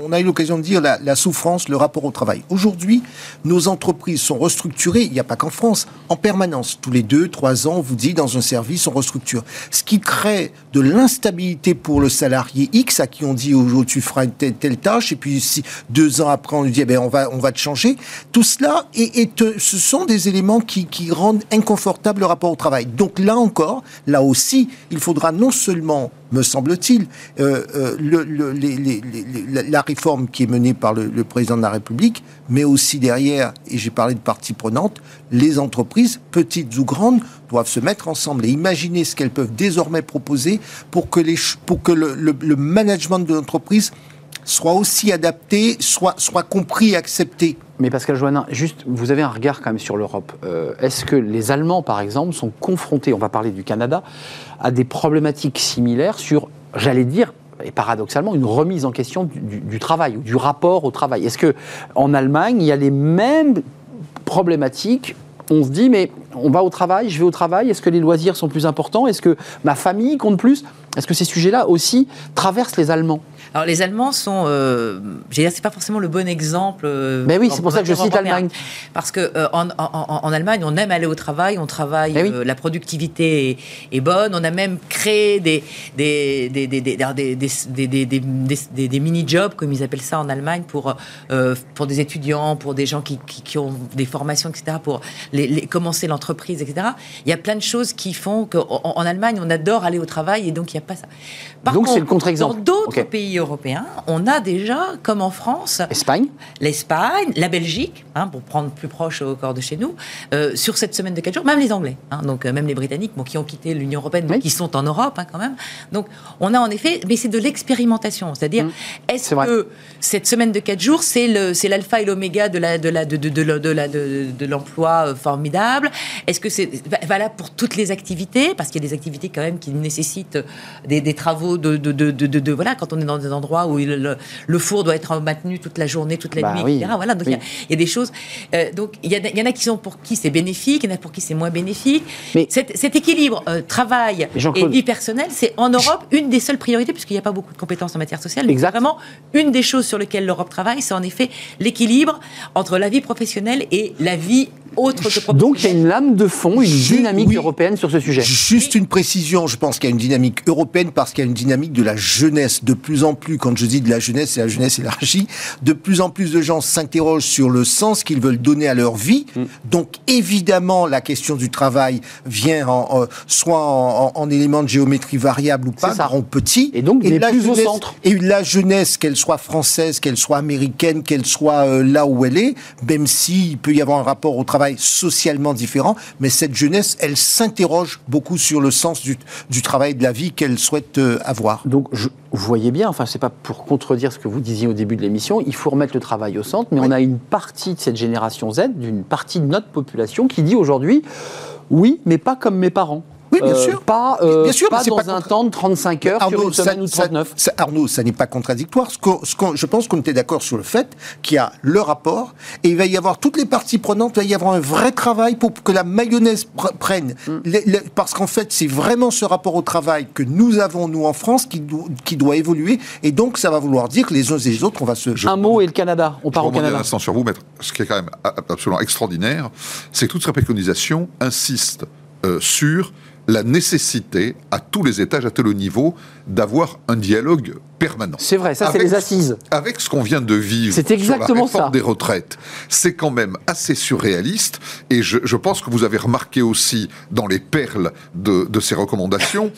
on a eu l'occasion de dire la, souffrance, le rapport au travail. Aujourd'hui, nos entreprises sont restructurées, il n'y a pas qu'en France, en permanence. Tous les deux, trois ans, on vous dit, dans un service, on restructure. Ce qui crée de l'instabilité pour le salarié X, à qui on dit, aujourd'hui, tu feras telle, telle tâche, et puis deux ans après, on lui dit, eh ben, on, va, on va te changer. Tout cela, et, te- ce sont des éléments qui rendent inconfortable le rapport au travail. Donc là encore, là aussi, il faudra non seulement, me semble-t-il, euh, euh, la- réforme qui est menée par le, président de la République, mais aussi derrière, et j'ai parlé de parties prenantes, les entreprises, petites ou grandes, doivent se mettre ensemble et imaginer ce qu'elles peuvent désormais proposer pour que, les, pour le, management de l'entreprise soit aussi adapté, soit, soit compris et accepté. Mais Pascal Joannin, juste, vous avez un regard quand même sur l'Europe. Euh, Est-ce que les Allemands, par exemple, sont confrontés, on va parler du Canada, à des problématiques similaires sur, j'allais dire, et paradoxalement, une remise en question du, du- travail ou du rapport au travail? Est-ce que en Allemagne, il y a les mêmes problématiques? On se dit, mais on va au travail, je vais au travail, est-ce que les loisirs sont plus importants? Est-ce que ma famille compte plus? Est-ce que ces sujets-là aussi traversent les Allemands? Alors les Allemands sont, euh, je veux dire, c'est pas forcément le bon exemple. euh, Mais oui, c'est pour ça que je cite européen. Allemagne. Parce que euh, en, en- en- en Allemagne, on aime aller au travail, on travaille, Eh oui. euh, la productivité est, est bonne. On a même créé des des mini-jobs, comme ils appellent ça en Allemagne, pour euh, pour des étudiants, pour des gens qui, qui, qui ont des formations, etc. Pour les, les- commencer l'entreprise, etc. Il y a plein de choses qui font qu'en en Allemagne, on adore aller au travail et donc il n'y a pas ça. Par Donc, c'est le contre-exemple. Dans d'autres pays européens, on a déjà, comme en France, Espagne l'Espagne, la Belgique, hein, pour prendre plus proche au corps de chez nous, euh, sur cette semaine de 4 jours, même les Anglais, hein, donc euh, même les Britanniques, bon, qui ont quitté l'Union européenne, mais Oui. qui sont en Europe hein, quand même. Donc on a en effet, mais c'est de l'expérimentation, c'est-à-dire Mmh. est-ce que cette semaine de 4 jours, c'est le, c'est l'alpha et l'oméga de la, de la, de, de, de, l'emploi euh, formidable? Est-ce que c'est va- valable pour toutes les activités? Parce qu'il y a des activités quand même qui nécessitent des, des travaux de, de, de, de, de- de- voilà, quand on est dans des endroits où il- le, le four doit être maintenu toute la journée, toute la Bah nuit, oui. etc. Voilà, donc il y a- Oui. il y, a des choses. euh, donc il y, en a qui sont pour qui c'est bénéfique, il y en a pour qui c'est moins bénéfique. Mais- cet, cet équilibre euh, travail et vie personnelle, c'est en Europe une des seules priorités, puisqu'il n'y a pas beaucoup de compétences en matière sociale. Mais Exact. vraiment une des choses sur lesquelles l'Europe travaille, c'est en effet l'équilibre entre la vie professionnelle et la vie autre que professionnelle. Donc il y a une lame de fond, une dynamique oui. européenne sur ce sujet. Juste une précision, je pense qu'il y a une dynamique européenne parce qu'il y a une dynamique de la jeunesse. De plus en plus, quand je dis de la jeunesse, c'est la jeunesse élargie, de plus en plus de gens s'interrogent sur le sens qu'ils veulent donner à leur vie. Mm. Donc évidemment, la question du travail vient en, en- soit en, en- en élément de géométrie variable ou pas, ça. ou petit. Et donc, n'est la plus au jeunesse- centre. Et la jeunesse, qu'elle soit française, qu'elle soit américaine, qu'elle soit euh, là où elle est, même s'il peut y avoir un rapport au travail socialement différent, mais cette jeunesse, elle s'interroge beaucoup sur le sens du, du travail de la vie qu'elle souhaite euh, avoir. Donc, je, vous voyez bien, enfin, c'est pas pour contredire ce que vous disiez au début de l'émission, il faut remettre le travail au centre, mais on a une partie de cette génération Z, d'une partie de notre population qui dit aujourd'hui, oui, mais pas comme mes parents. Oui, bien Euh, sûr. Pas, euh, Bien sûr, pas dans pas un temps de 35 heures sur une semaine ou 39. ça- Arnaud, ça n'est pas contradictoire. Je pense qu'on était d'accord sur le fait qu'il y a le rapport et il va y avoir toutes les parties prenantes, il va y avoir un vrai travail pour que la mayonnaise pr- prenne. Mm. Les- les- parce qu'en fait, c'est vraiment ce rapport au travail que nous avons, nous, en France, qui, do- qui doit évoluer. Et donc, ça va vouloir dire que les uns et les autres, on va se... un mot et le Canada. On Je part au rebondis un Canada. instant sur vous, maître. Ce qui est quand même absolument extraordinaire, c'est que toute cette préconisation insiste euh, sur la nécessité, à tous les étages, à tous les niveaux, d'avoir un dialogue permanent. C'est vrai, ça c'est les assises. Avec ce qu'on vient de vivre C'est sur exactement la réforme ça. des retraites, c'est quand même assez surréaliste. Et je, je pense que vous avez remarqué aussi dans les perles de, de ces recommandations,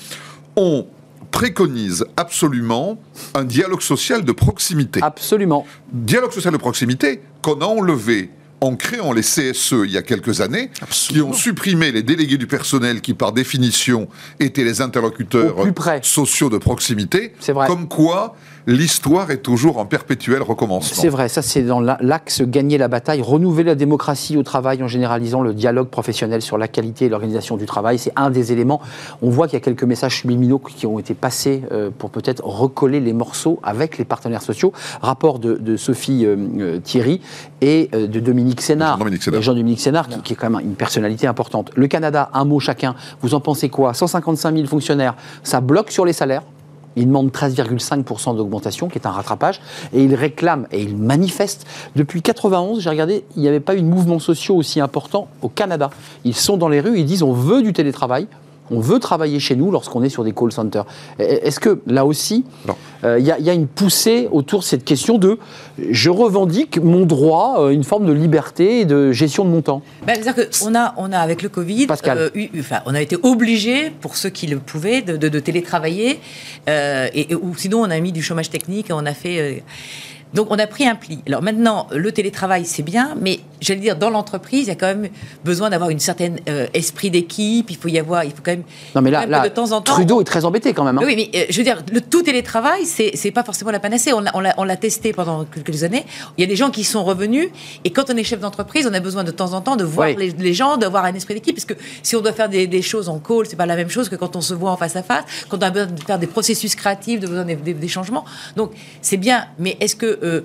on préconise absolument un dialogue social de proximité Absolument. dialogue social de proximité qu'on a enlevé en créant les CSE il y a quelques années, qui ont supprimé les délégués du personnel qui, par définition, étaient les interlocuteurs sociaux de proximité. C'est vrai. Comme quoi, l'histoire est toujours en perpétuel recommencement. C'est vrai, ça c'est dans la- l'axe gagner la bataille, renouveler la démocratie au travail en généralisant le dialogue professionnel sur la qualité et l'organisation du travail. C'est un des éléments. On voit qu'il y a quelques messages subliminaux qui ont été passés euh, pour peut-être recoller les morceaux avec les partenaires sociaux. Rapport de, de Sophie euh, euh, Thierry et de Dominique Sénard. Jean-Dominique Sénard. Jean-Dominique Sénard, qui, qui est quand même une personnalité importante. Le Canada, un mot chacun. Vous en pensez quoi? 155 000 fonctionnaires, ça bloque sur les salaires? Il demande 13,5% d'augmentation, qui est un rattrapage, et il réclame et il manifeste. Depuis 91, j'ai regardé, il n'y avait pas eu de mouvement social aussi important au Canada. Ils sont dans les rues, ils disent on veut du télétravail, on veut travailler chez nous lorsqu'on est sur des call centers. Est-ce que là aussi, euh, il y, a- il y a une poussée autour de cette question de je revendique mon droit, euh, une forme de liberté et de gestion de mon temps? Ben, C'est-à-dire qu'on a, on a, avec le Covid, Pascal. euh, eu- eu- enfin, on a été obligé, pour ceux qui le pouvaient, de, de- de télétravailler. euh, et, et- ou sinon, on a mis du chômage technique et on a fait. Donc, on a pris un pli. Alors maintenant, le télétravail, c'est bien, mais j'allais dire, dans l'entreprise, il y a quand même besoin d'avoir une certaine euh, esprit d'équipe. Il faut y avoir, il faut quand même. Non mais là, là de temps en temps, Trudeau est très embêté quand même. hein. oui, mais euh, je veux dire, le tout télétravail, c'est pas forcément la panacée. On l'a- on testé pendant quelques années. Il y a des gens qui sont revenus, et quand on est chef d'entreprise, on a besoin de temps en temps de voir Oui. les, les gens, d'avoir un esprit d'équipe, parce que si on doit faire des, des choses en call, c'est pas la même chose que quand on se voit en face à face, quand on a besoin de faire des processus créatifs, de besoin des, des- des changements. Donc c'est bien, mais est-ce que euh,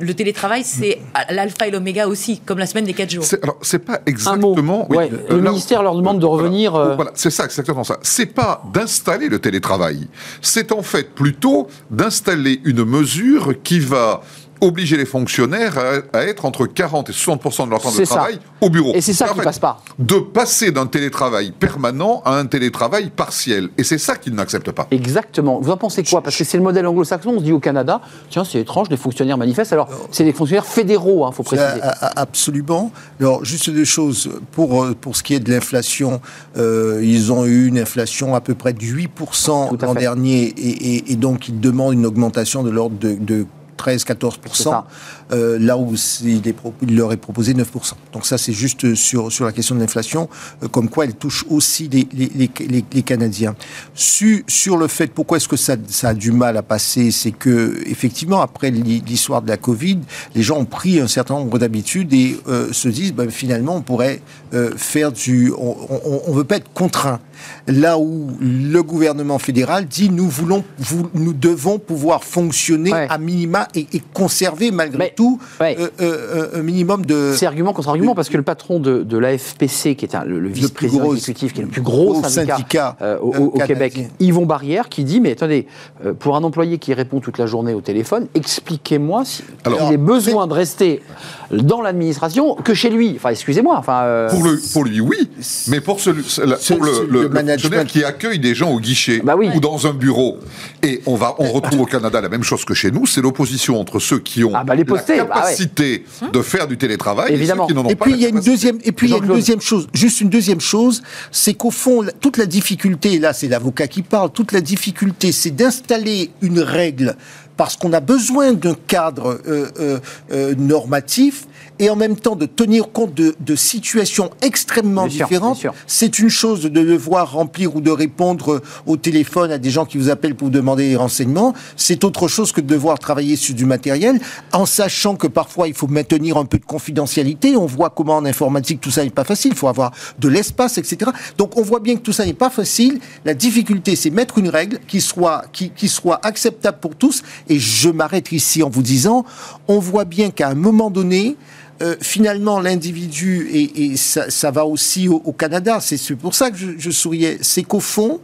le télétravail, c'est à l'alpha et l'oméga aussi, comme la semaine des 4 jours C'est- Alors, c'est pas exactement. oui, Ouais, euh, le là- ministère leur demande de voilà. revenir. euh, Voilà, c'est ça, exactement ça. C'est pas d'installer le télétravail. C'est en fait plutôt d'installer une mesure qui va obliger les fonctionnaires à, à être entre 40 et 60% de leur temps de ça. travail au bureau. Et c'est ça qui fait, passe pas. De passer d'un télétravail permanent à un télétravail partiel. Et c'est ça qu'ils n'acceptent pas. Exactement. Vous en pensez quoi? Parce que c'est le modèle anglo-saxon. On se dit au Canada, tiens, c'est étrange, les fonctionnaires manifestent. Alors, c'est des fonctionnaires fédéraux, il faut préciser. A- a- a- Absolument. Alors, juste deux choses. Pour, euh, pour ce qui est de l'inflation, euh, ils ont eu une inflation à peu près de 8% Tout à l'an dernier et, et- et donc ils demandent une augmentation de l'ordre de, de 13-14%, C'est ça. Euh, là où il, est il leur est proposé 9%. Donc ça, c'est juste sur, sur la question de l'inflation, euh, comme quoi elle touche aussi les, les, les, les- Canadiens. Su- sur le fait, pourquoi est-ce que ça, ça a du mal à passer, c'est que effectivement, après l'hi- l'histoire de la Covid, les gens ont pris un certain nombre d'habitudes et euh, se disent, ben, finalement, on pourrait euh, faire du... On ne veut pas être contraint. Là où le gouvernement fédéral dit, nous voulons, vous, nous devons pouvoir fonctionner Ouais. à minima et, et conserver malgré Mais- tout ouais. euh, euh, un minimum de... C'est argument contre argument parce que le patron de, de l'AFPC, qui est un- le, le vice-président exécutif, qui est le plus gros gros syndicat, syndicat, euh, au, euh, au. Québec, Yvon Barrière, qui dit Mais attendez, euh, pour un employé qui répond toute la journée au téléphone, expliquez-moi s'il ait besoin de rester dans l'administration que chez lui. Enfin, excusez-moi. Enfin, euh, Pour, le, pour lui, oui, mais pour, celui, la- C'est- pour le, le- qui accueille des gens au guichet Bah oui. ou dans un bureau, et on, va, on retrouve au Canada la même chose que chez nous, c'est l'opposition entre ceux qui ont Ah bah les la bah ouais. capacité de faire du télétravail Évidemment. et ceux qui puis il y a une capacité. deuxième, et puis il y a une Jean-Claude. deuxième chose, juste une deuxième chose, c'est qu'au fond toute la difficulté, et là c'est l'avocat qui parle, toute la difficulté, c'est d'installer une règle parce qu'on a besoin d'un cadre euh, euh, euh, normatif et en même temps de tenir compte de, de situations extrêmement Bien différentes. C'est une chose de devoir remplir ou de répondre au téléphone à des gens qui vous appellent pour vous demander des renseignements. C'est autre chose que de devoir travailler sur du matériel, en sachant que parfois il faut maintenir un peu de confidentialité. On voit comment en informatique tout ça n'est pas facile. Il faut avoir de l'espace, etc. Donc on voit bien que tout ça n'est pas facile. La difficulté, c'est mettre une règle qui soit, qui, qui soit acceptable pour tous. Et je m'arrête ici en vous disant, on voit bien qu'à un moment donné, euh, finalement, l'individu, et, ça, va aussi au, Canada, c'est pour ça que je souriais, c'est qu'au fond,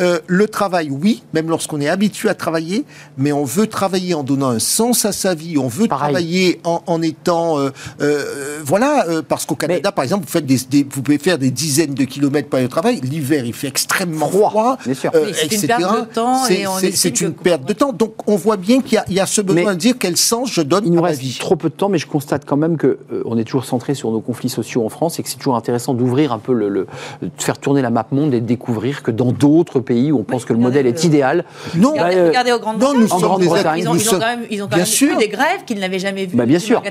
euh, le travail, oui, même lorsqu'on est habitué à travailler, mais on veut travailler en donnant un sens à sa vie, on veut Pareil. travailler en, en étant... euh, euh, voilà, euh, parce qu'au Canada, par exemple, vous, faites des, des- vous pouvez faire des dizaines de kilomètres par le travail, l'hiver, il fait extrêmement Froid, froid, c'est une etc. perte de temps C'est- une que- perte de temps. Donc on voit bien qu'il y a- il y, a ce besoin Mais- de dire quel sens je donne Il nous à ma reste vie. trop peu de temps, mais je constate quand même que euh, on est toujours centré sur nos conflits sociaux en France et que c'est toujours intéressant d'ouvrir un peu le, le- de faire tourner la map monde et de découvrir que dans d'autres pays où on pense que le modèle est regardez, idéal, Non, Regardez, euh, regardez aux grandes non, nous En Grande-Bretagne, Ils ont, quand même, ils ont quand même des grèves qu'ils n'avaient jamais vues. Bah, bien sûr.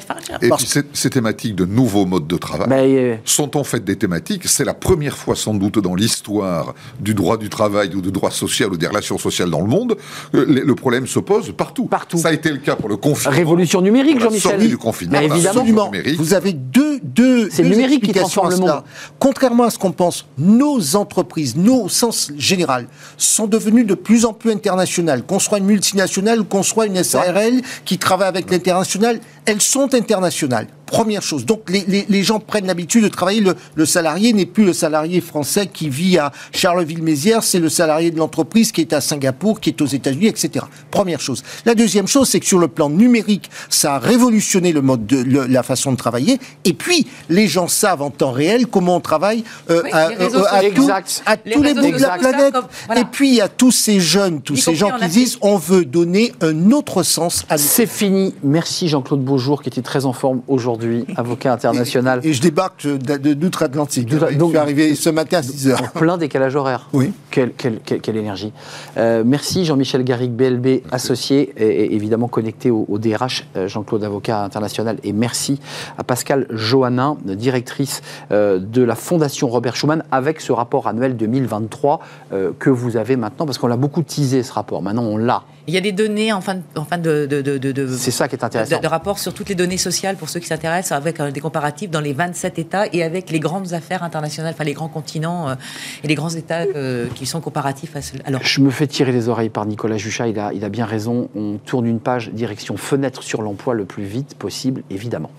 Et puis ces, thématiques de nouveaux modes de travail euh, sont en fait des thématiques. C'est la première fois sans doute dans l'histoire du droit du travail ou du droit social ou des relations sociales dans le monde. euh, le, le problème se pose partout. Partout. Ça a été le cas pour le confinement. révolution numérique, Jean-Michel. sortie du confinement. Mais la évidemment. Vous avez deux, deux, C'est le deux numérique qui explications à le cela. monde. Contrairement à ce qu'on pense, nos entreprises, nos au sens général, sont devenues de plus en plus internationales. Qu'on soit une multinationale ou qu'on soit une SARL qui travaille avec l'international, elles sont internationales. Première chose. Donc les, les- les gens prennent l'habitude de travailler. Le, le salarié n'est plus le salarié français qui vit à Charleville-Mézières, c'est le salarié de l'entreprise qui est à Singapour, qui est aux États-Unis, etc. Première chose. La deuxième chose, c'est que sur le plan numérique, ça a révolutionné le mode de le- la façon de travailler. Et puis, les gens savent en temps réel comment on travaille euh, Oui, à, euh, à sociaux. tout- Exact. à Les tous les bouts de la planète. comme- voilà. Et puis, il y a tous ces jeunes, tous ces gens en qui disent on veut donner un autre sens à nous. c'est fini. Merci Jean-Claude Beaujour qui était très en forme aujourd'hui, avocat international. Et je débarque d'outre-Atlantique. D'outre- Je donc- suis arrivé ce matin à 6 heures. En plein décalage horaire. Oui. Quelle, quelle- quelle- quelle énergie. Euh, merci Jean-Michel Garrigue, BLB associé et, et évidemment connecté au, au DRH, euh, Jean-Claude Avocat International. Et merci à Pascal Johannin, directrice euh, de la Fondation Robert Schuman, avec ce rapport annuel 2023 euh, que vous avez maintenant, parce qu'on l'a beaucoup teasé ce rapport. Maintenant, on l'a. Il y a des données en fin de, en fin de, de, de, de- de- C'est ça qui est intéressant. de, rapport sur toutes les données sociales pour ceux qui s'intéressent, avec euh, des comparatifs dans les 27 États et avec les grandes affaires internationales, enfin les grands continents euh, et les grands États euh, qui sont comparatifs à ceux. Alors, Je me fais tirer les oreilles par Nicolas Juchat, il a, il a bien raison. On tourne une page direction fenêtre sur l'emploi le plus vite possible, évidemment.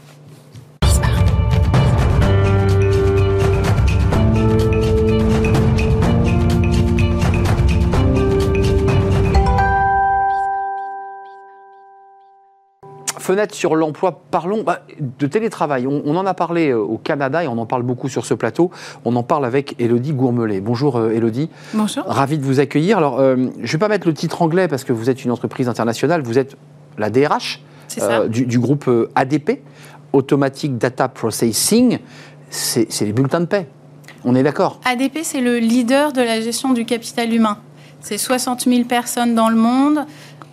Fenêtre sur l'emploi, parlons bah, de télétravail. On, on en a parlé euh, au Canada et on en parle beaucoup sur ce plateau. On en parle avec Elodie Gourmelet. Bonjour euh, Elodie. Bonjour. Ravi de vous accueillir. Alors, euh, je ne vais pas mettre le titre anglais parce que vous êtes une entreprise internationale. Vous êtes la DRH du, du groupe euh, ADP, Automatic Data Processing. C'est les bulletins de paix. On est d'accord? ADP, c'est le leader de la gestion du capital humain. C'est 60 000 personnes dans le monde,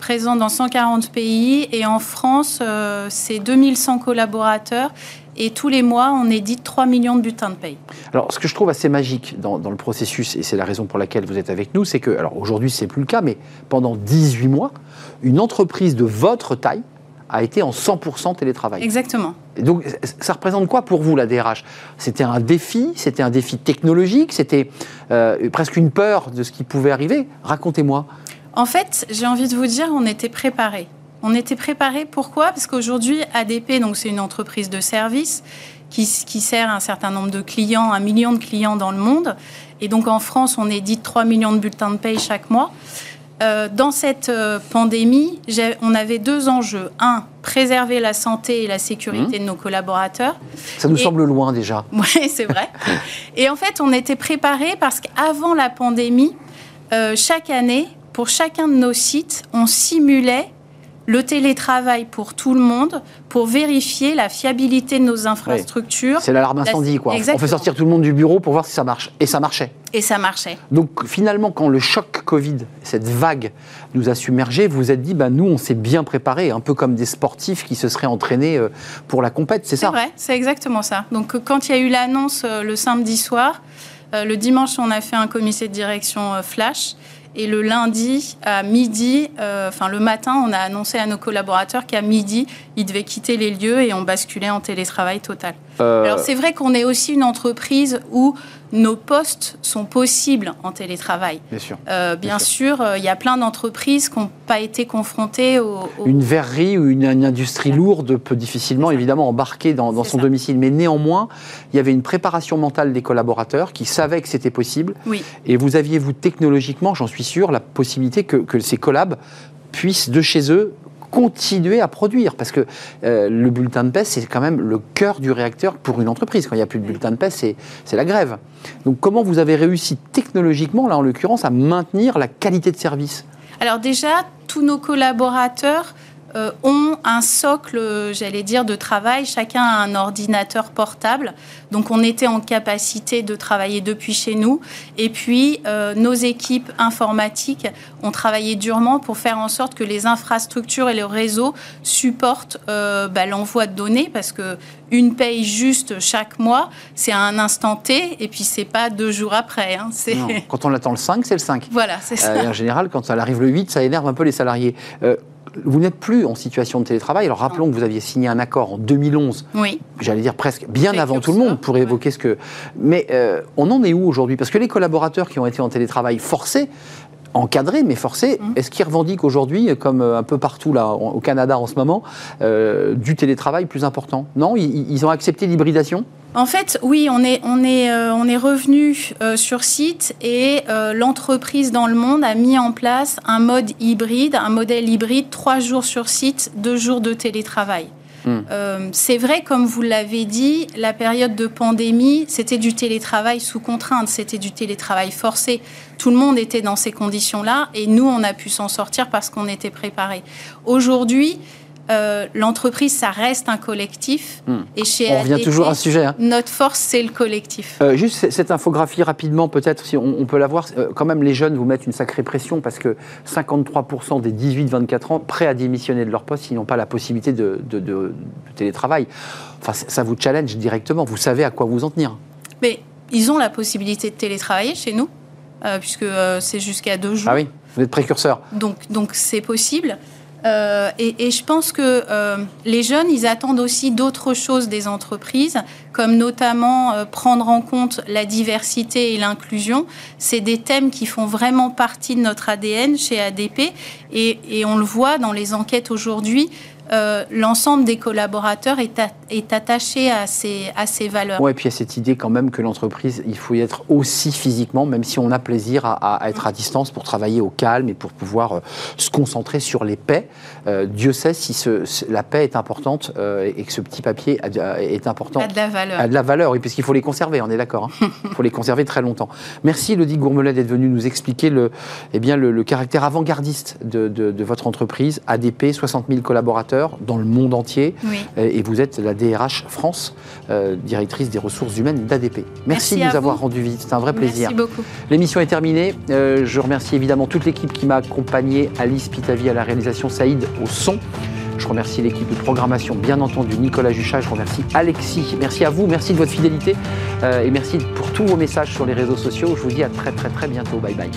présentes dans 140 pays. Et en France, euh, c'est 2100 collaborateurs. Et tous les mois, on édite 3 millions de bulletins de paye. Alors, ce que je trouve assez magique dans, dans le processus, et c'est la raison pour laquelle vous êtes avec nous, c'est que, alors aujourd'hui, c'est plus le cas, mais pendant 18 mois, une entreprise de votre taille a été en 100% télétravail. Exactement. Et Donc, ça représente quoi pour vous, la DRH C'était un défi C'était un défi technologique C'était euh, presque une peur de ce qui pouvait arriver? Racontez-moi. En fait, j'ai envie de vous dire, on était préparés. On était préparés, pourquoi? Parce qu'aujourd'hui, ADP, donc c'est une entreprise de service qui, qui sert un certain nombre de clients, un million de clients dans le monde. Et donc en France, on édite 3 millions de bulletins de paye chaque mois. Euh, dans cette euh, pandémie, on avait deux enjeux. Un, préserver la santé et la sécurité de nos collaborateurs. Ça nous Et- semble loin déjà. *laughs* Oui, c'est vrai. Et en fait, on était préparés parce qu'avant la pandémie, euh, chaque année, pour chacun de nos sites, on simulait le télétravail pour tout le monde, pour vérifier la fiabilité de nos infrastructures. C'est l'alarme incendie, quoi. Exactement. On fait sortir tout le monde du bureau pour voir si ça marche. Et ça marchait. Et ça marchait. Donc finalement, quand le choc Covid, cette vague, nous a submergés, vous vous êtes dit, bah, nous, on s'est bien préparé, un peu comme des sportifs qui se seraient entraînés euh, pour la compète, c'est C'est ça? vrai, c'est exactement ça. Donc euh, quand il y a eu l'annonce euh, le samedi soir, le dimanche, on a fait un comité de direction flash. Et le lundi à midi, euh, enfin le matin, on a annoncé à nos collaborateurs qu'à midi, ils devaient quitter les lieux et on basculait en télétravail total. Euh, Alors c'est vrai qu'on est aussi une entreprise où nos postes sont possibles en télétravail. Bien sûr. Euh, bien sûr, euh, il y a plein d'entreprises qui n'ont pas été confrontées au, au- Une verrerie ou une, une industrie lourde peut difficilement, évidemment, embarquer dans, son ça. domicile. Mais néanmoins, il y avait une préparation mentale des collaborateurs qui savaient que c'était possible. Oui. Et vous aviez, vous, technologiquement, j'en suis sûr, la possibilité que, que ces collabs puissent, de chez eux, continuer à produire. Parce que euh, le bulletin de paie, c'est quand même le cœur du réacteur pour une entreprise. Quand il n'y a plus de bulletin de paie, c'est c'est la grève. Donc comment vous avez réussi technologiquement, là en l'occurrence, à maintenir la qualité de service? Alors déjà, tous nos collaborateurs euh, ont un socle, j'allais dire, de travail. Chacun a un ordinateur portable. Donc on était en capacité de travailler depuis chez nous. Et puis euh, nos équipes informatiques ont travaillé durement pour faire en sorte que les infrastructures et le réseau supportent euh, bah, l'envoi de données parce que une paye juste chaque mois, c'est à un instant T et puis c'est pas deux jours après. hein. Non, Quand on attend le 5, c'est le 5. voilà, c'est ça. Et en général, quand ça arrive le 8, ça énerve un peu les salariés. Vous n'êtes plus en situation de télétravail. Alors rappelons que vous aviez signé un accord en 2011, Oui. j'allais dire presque bien avant tout le monde, pour évoquer ce que. Mais euh, on en est où aujourd'hui? Parce que les collaborateurs qui ont été en télétravail forcé, encadrés mais forcés, Mhm. est-ce qu'ils revendiquent aujourd'hui, comme euh, un peu partout là au Canada en ce moment, euh, du télétravail plus important? Non ils, ils ont accepté l'hybridation? En fait, oui, on est, on est, euh, on est revenu euh, sur site et euh, l'entreprise dans le monde a mis en place un mode hybride, un modèle hybride, trois jours sur site, deux jours de télétravail. Hmm. Euh, c'est vrai, comme vous l'avez dit, la période de pandémie, c'était du télétravail sous contrainte, c'était du télétravail forcé. Tout le monde était dans ces conditions-là et nous, on a pu s'en sortir parce qu'on était préparés. Aujourd'hui, euh, l'entreprise, ça reste un collectif. Hmm. Et chez On revient ADP, toujours à ce sujet. hein. notre force, c'est le collectif. Euh, juste cette infographie rapidement, peut-être, si on, on peut la voir. Euh, quand même, les jeunes vous mettent une sacrée pression parce que 53% des 18-24 ans prêts à démissionner de leur poste s'ils n'ont pas la possibilité de, de- de- de télétravail. Enfin, ça vous challenge directement. Vous savez à quoi vous en tenir. Mais ils ont la possibilité de télétravailler chez nous, puisque c'est jusqu'à deux jours. Ah oui, vous êtes précurseur. Donc, donc c'est possible. Euh, et, je pense que euh, les jeunes, ils attendent aussi d'autres choses des entreprises, comme notamment euh, prendre en compte la diversité et l'inclusion. C'est des thèmes qui font vraiment partie de notre ADN chez ADP. Et on le voit dans les enquêtes aujourd'hui, euh, l'ensemble des collaborateurs est, a- est attaché à ces, à ces valeurs. Ouais, et puis il y a cette idée quand même que l'entreprise, il faut y être aussi physiquement, même si on a plaisir à, être à distance pour travailler au calme et pour pouvoir euh, se concentrer sur les paix. Euh, Dieu sait si ce- la paix est importante et que ce petit papier est important. a de la valeur. a de la valeur, oui, puisqu'il faut les conserver, on est d'accord. hein. *laughs* Il faut les conserver très longtemps. Merci Elodie Gourmelet d'être venue nous expliquer le, eh bien, le, le caractère avant-gardiste de, de- de votre entreprise, ADP, 60 000 collaborateurs dans le monde entier. Oui. Et vous êtes la DRH France, euh, directrice des ressources humaines d'ADP. Merci, Merci de nous avoir rendu visite, c'est un vrai plaisir. Merci beaucoup. L'émission est terminée. Euh, je remercie évidemment toute l'équipe qui m'a accompagné, Alice Pitavi à la réalisation, Saïd au son. Je remercie l'équipe de programmation, bien entendu, Nicolas Juchat. Je remercie Alexis. Merci à vous, merci de votre fidélité euh, et merci pour tous vos messages sur les réseaux sociaux. Je vous dis à très très très bientôt. Bye bye.